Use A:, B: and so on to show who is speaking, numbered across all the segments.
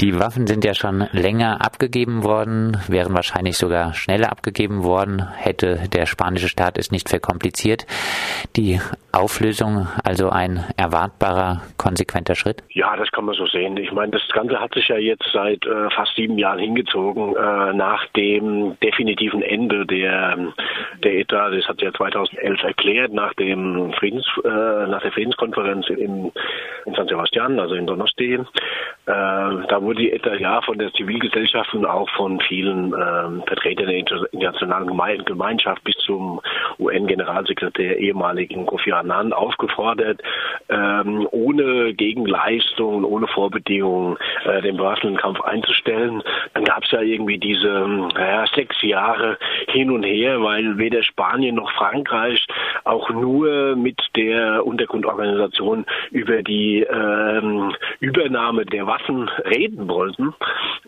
A: Die Waffen sind ja schon länger abgegeben worden, wären wahrscheinlich sogar schneller abgegeben worden, hätte der spanische Staat es nicht verkompliziert. Die Auflösung also ein erwartbarer, konsequenter Schritt?
B: Ja, das kann man so sehen. Ich meine, das Ganze hat sich ja jetzt seit äh, fast sieben Jahren hingezogen, äh, nach dem definitiven Ende der, der ETA. Das hat ja 2011 erklärt, nach dem Friedens, äh, nach der Friedenskonferenz in, in San Sebastian, also in Donosti. Äh, da wurde die ETA ja von der Zivilgesellschaft und auch von vielen äh, Vertretern der internationalen Gemeinschaft bis zum UN-Generalsekretär ehemaligen Kofi Annan aufgefordert, ähm, ohne Gegenleistung, ohne Vorbedingungen äh, den bewaffneten Kampf einzustellen. Dann gab es ja irgendwie diese naja, sechs Jahre hin und her, weil weder Spanien noch Frankreich auch nur mit der Untergrundorganisation über die ähm, Übernahme der Waffen reden wollten.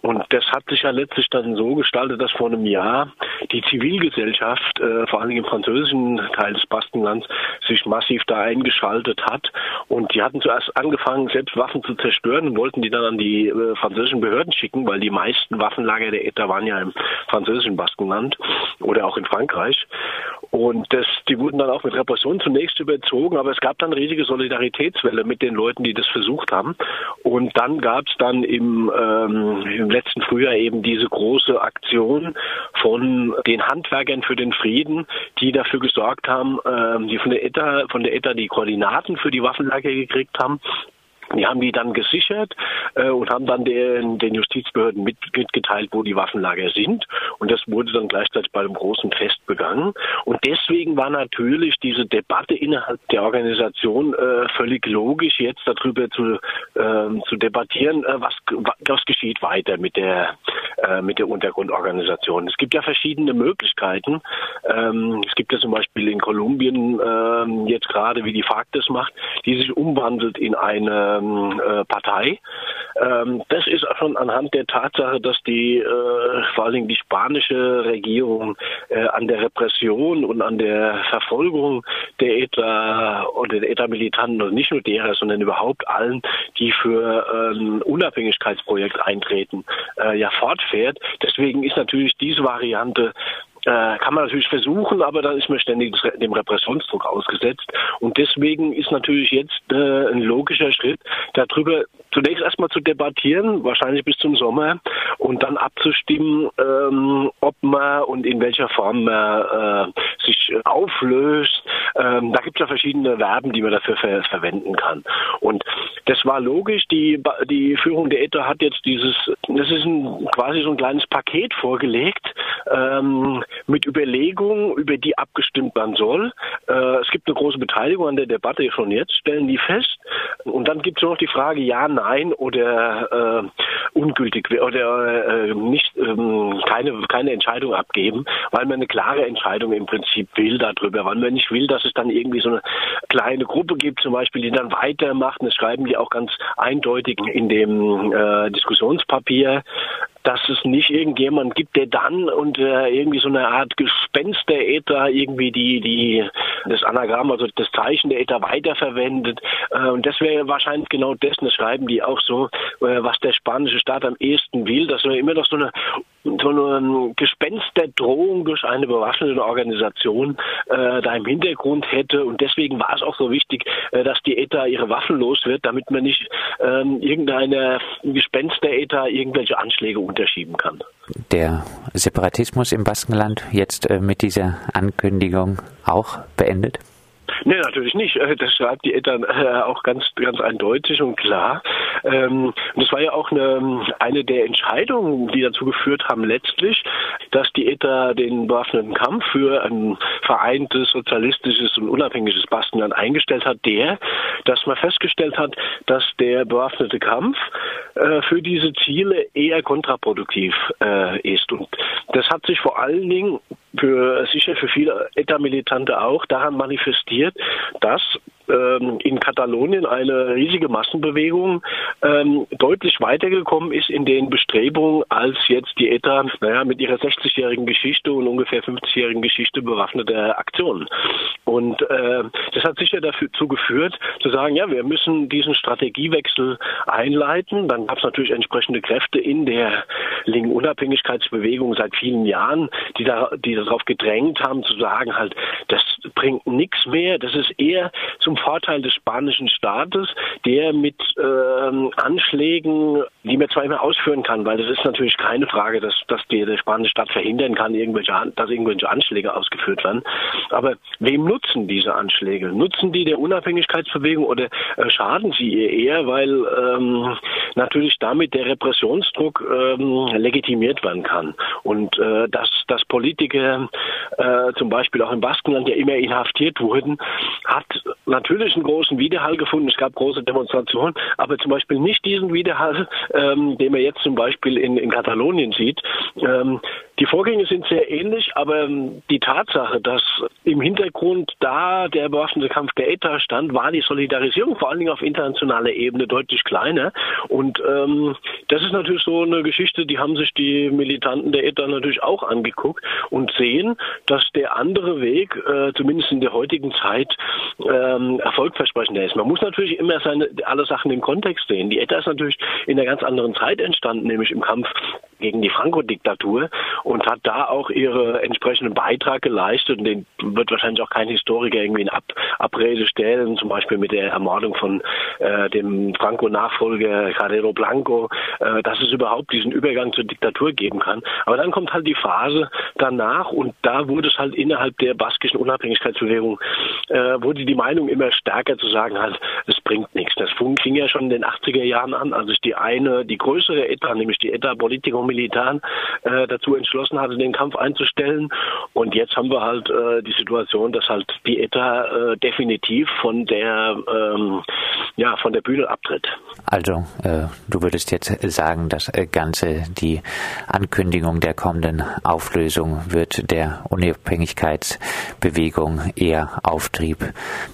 B: Und das hat sich ja letztlich dann so gestaltet, dass vor einem Jahr die Zivilgesellschaft, äh, vor allem im französischen Teil des Baskenlands, sich massiv da eingeschaltet hat. Und die hatten zuerst angefangen, selbst Waffen zu zerstören und wollten die dann an die äh, französischen Behörden schicken, weil die meisten Waffenlager der ETA waren ja im französischen Baskenland oder auch in Frankreich. Und das, die wurden dann auch mit Repression zunächst überzogen, aber es gab dann riesige Solidaritätswelle mit den Leuten, die das versucht haben. Und dann gab es dann im, ähm, im letzten Frühjahr eben diese große Aktion von den Handwerkern für den Frieden, die dafür gesorgt haben, ähm, die von der ETA, von der ETA die Koordinaten für die Waffenlager gekriegt haben die haben die dann gesichert äh, und haben dann den, den Justizbehörden mit, mitgeteilt, wo die Waffenlager sind. Und das wurde dann gleichzeitig bei einem großen Fest begangen. Und deswegen war natürlich diese Debatte innerhalb der Organisation äh, völlig logisch, jetzt darüber zu, äh, zu debattieren, äh, was, was geschieht weiter mit der, äh, mit der Untergrundorganisation. Es gibt ja verschiedene Möglichkeiten. Ähm, es gibt ja zum Beispiel in Kolumbien ähm, jetzt gerade, wie die FARC das macht, die sich umwandelt in eine ähm, äh, Partei. Ähm, das ist schon anhand der Tatsache, dass die äh, vor allen Dingen die spanische Regierung äh, an der Repression und an der Verfolgung der ETA oder der ETA-Militanten und nicht nur derer, sondern überhaupt allen, die für ein ähm, Unabhängigkeitsprojekt eintreten, äh, ja fortfährt. Deswegen ist natürlich diese Variante äh, kann man natürlich versuchen, aber dann ist man ständig dem Repressionsdruck ausgesetzt. Und deswegen ist natürlich jetzt äh, ein logischer Schritt, darüber zunächst erstmal zu debattieren, wahrscheinlich bis zum Sommer, und dann abzustimmen, ähm, ob man und in welcher Form man äh, sich auflöst. Ähm, da gibt es ja verschiedene Verben, die man dafür ver verwenden kann. Und das war logisch. Die, die Führung der ETA hat jetzt dieses, das ist ein, quasi so ein kleines Paket vorgelegt, ähm, mit Überlegungen, über die abgestimmt werden soll. Äh, es gibt eine große Beteiligung an der Debatte schon jetzt, stellen die fest. Und dann gibt es noch die Frage, ja, nein oder äh, ungültig oder äh, nicht ähm, keine, keine Entscheidung abgeben, weil man eine klare Entscheidung im Prinzip will darüber, weil man nicht will, dass es dann irgendwie so eine kleine Gruppe gibt, zum Beispiel, die dann weitermacht. Und das schreiben die auch ganz eindeutig in dem äh, Diskussionspapier dass es nicht irgendjemand gibt, der dann unter irgendwie so eine Art Gespenster-Äther irgendwie die, die, das Anagramm, also das Zeichen der Äther weiterverwendet. Äh, und das wäre wahrscheinlich genau das, das schreiben die auch so, äh, was der spanische Staat am ehesten will, dass er immer noch so eine, so eine Gespensterdrohung durch eine bewaffnete Organisation äh, da im Hintergrund hätte. Und deswegen war es auch so wichtig, äh, dass die ETA ihre Waffen los wird, damit man nicht ähm, irgendeiner Gespenster-ETA irgendwelche Anschläge unterschieben kann.
A: Der Separatismus im Baskenland jetzt äh, mit dieser Ankündigung auch beendet?
B: Nee, natürlich nicht. Äh, das schreibt die Eltern äh, auch ganz, ganz eindeutig und klar. Ähm, und das war ja auch eine, eine der Entscheidungen, die dazu geführt haben, letztlich, dass die ETA den bewaffneten Kampf für ein vereintes, sozialistisches und unabhängiges Baskenland eingestellt hat, der, dass man festgestellt hat, dass der bewaffnete Kampf äh, für diese Ziele eher kontraproduktiv ist. Und das hat sich vor allen Dingen für sicher für viele ETA-Militante auch daran manifestiert, dass ähm, in Katalonien eine riesige Massenbewegung ähm, deutlich weitergekommen ist in den Bestrebungen, als jetzt die ETA naja, mit ihrer 60-jährigen Geschichte und ungefähr 50-jährigen Geschichte bewaffnete Aktionen. Und äh, das hat sicher dazu geführt, zu sagen, ja, wir müssen diesen Strategiewechsel einleiten. Dann gab es natürlich entsprechende Kräfte in der linken Unabhängigkeitsbewegung seit vielen Jahren, die, da, die darauf gedrängt haben, zu sagen, halt, das bringt nichts mehr. Das ist eher zum Vorteil des spanischen Staates, der mit ähm, Anschlägen, die man zwar immer ausführen kann, weil das ist natürlich keine Frage, dass, dass die, der spanische Staat verhindern kann, irgendwelche, dass irgendwelche Anschläge ausgeführt werden. Aber wem nutzen diese Anschläge? Nutzen die der Unabhängigkeitsbewegung oder äh, schaden sie ihr eher, weil ähm, natürlich damit der Repressionsdruck ähm, legitimiert werden kann und äh, dass, dass Politiker äh, zum Beispiel auch im Baskenland ja immer inhaftiert wurden, hat natürlich einen großen Widerhall gefunden. Es gab große Demonstrationen, aber zum Beispiel nicht diesen Widerhall, ähm, den man jetzt zum Beispiel in, in Katalonien sieht. Ähm, die Vorgänge sind sehr ähnlich, aber ähm, die Tatsache, dass im Hintergrund da der bewaffnete Kampf der ETA stand, war die Solidarisierung vor allen Dingen auf internationaler Ebene deutlich kleiner. Und ähm, das ist natürlich so eine Geschichte, die haben sich die Militanten der ETA natürlich auch angeguckt und sehen, dass der andere Weg, äh, zumindest in der heutigen Zeit, ähm, erfolgversprechender ist. Man muss natürlich immer seine alle Sachen im Kontext sehen. Die ETA ist natürlich in einer ganz anderen Zeit entstanden, nämlich im Kampf gegen die Franco-Diktatur und hat da auch ihren entsprechenden Beitrag geleistet. Und den wird wahrscheinlich auch kein Historiker irgendwie in Ab Abrede stellen, zum Beispiel mit der Ermordung von äh, dem Franco-Nachfolger Carrero Blanco, äh, dass es überhaupt diesen Übergang zur Diktatur geben kann. Aber dann kommt halt die Phase danach und da wurde es halt innerhalb der baskischen Unabhängigkeitsbewegung, äh, wurde die Meinung immer stärker zu sagen halt, bringt nichts. Das fing ja schon in den 80er Jahren an, als sich die eine, die größere ETA, nämlich die ETA Politico Militar, äh, dazu entschlossen hatte, den Kampf einzustellen. Und jetzt haben wir halt äh, die Situation, dass halt die ETA äh, definitiv von der ähm, ja von der Bühne abtritt.
A: Also äh, du würdest jetzt sagen, das Ganze, die Ankündigung der kommenden Auflösung wird der Unabhängigkeitsbewegung eher Auftrieb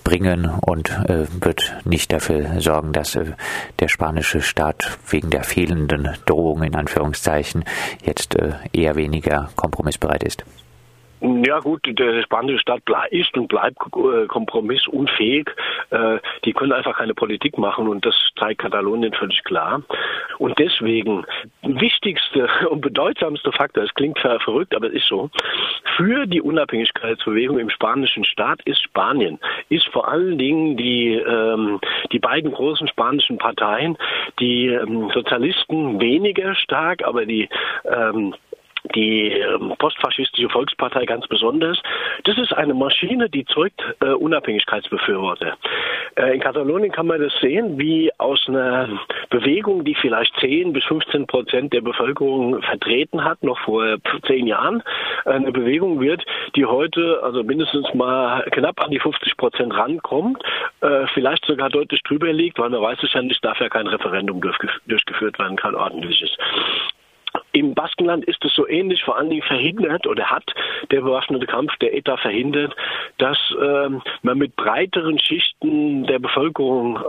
A: bringen und äh, wird nicht dafür sorgen, dass äh, der spanische Staat wegen der fehlenden Drohung in Anführungszeichen jetzt äh, eher weniger kompromissbereit ist.
B: Ja gut, der spanische Staat ist und bleibt äh, kompromissunfähig. Äh, die können einfach keine Politik machen und das zeigt Katalonien völlig klar. Und deswegen wichtigste und bedeutsamste Faktor, es klingt verrückt, aber es ist so, für die Unabhängigkeitsbewegung im spanischen Staat ist Spanien, ist vor allen Dingen die, ähm, die beiden großen spanischen Parteien, die ähm, Sozialisten weniger stark, aber die ähm, die ähm, postfaschistische Volkspartei ganz besonders. Das ist eine Maschine, die zeugt äh, Unabhängigkeitsbefürworter. Äh, in Katalonien kann man das sehen, wie aus einer Bewegung, die vielleicht 10 bis 15 Prozent der Bevölkerung vertreten hat, noch vor zehn Jahren, eine Bewegung wird, die heute also mindestens mal knapp an die 50 Prozent rankommt, äh, vielleicht sogar deutlich drüber liegt, weil man weiß es ja nicht, darf ja kein Referendum durchgeführt werden, kein ordentliches. Im Baskenland ist es so ähnlich, vor allen Dingen verhindert oder hat der bewaffnete Kampf der ETA verhindert, dass ähm, man mit breiteren Schichten der Bevölkerung,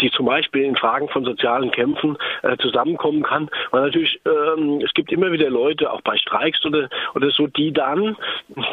B: die zum Beispiel in Fragen von sozialen Kämpfen äh, zusammenkommen kann. Weil natürlich, ähm, es gibt immer wieder Leute, auch bei Streiks oder, oder so, die dann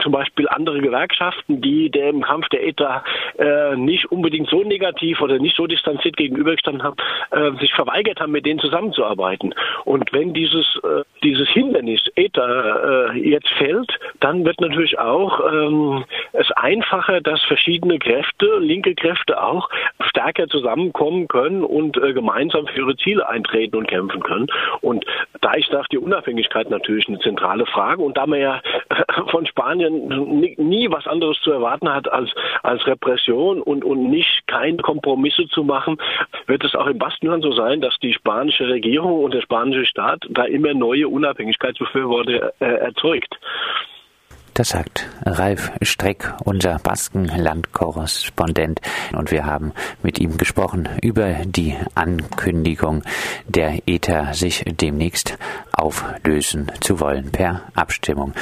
B: zum Beispiel andere Gewerkschaften, die dem Kampf der ETA äh, nicht unbedingt so negativ oder nicht so distanziert gegenübergestanden haben, äh, sich verweigert haben, mit denen zusammenzuarbeiten. Und wenn dieses äh, dieses Hindernis ETA äh, jetzt fällt, dann wird natürlich auch ähm, es einfacher, dass verschiedene Kräfte, linke Kräfte auch, stärker zusammenkommen können und äh, gemeinsam für ihre Ziele eintreten und kämpfen können. Und da ist auch die Unabhängigkeit natürlich eine zentrale Frage. Und da man ja von Spanien nie, nie was anderes zu erwarten hat als, als Repression und, und nicht keine Kompromisse zu machen, wird es auch im Baskenland so sein, dass die spanische Regierung und der spanische Staat da immer neue Unabhängigkeitsbefürworter äh, erzeugt.
A: Das sagt Ralf Streck, unser Baskenland-Korrespondent. Und wir haben mit ihm gesprochen über die Ankündigung der ETA, sich demnächst auflösen zu wollen per Abstimmung.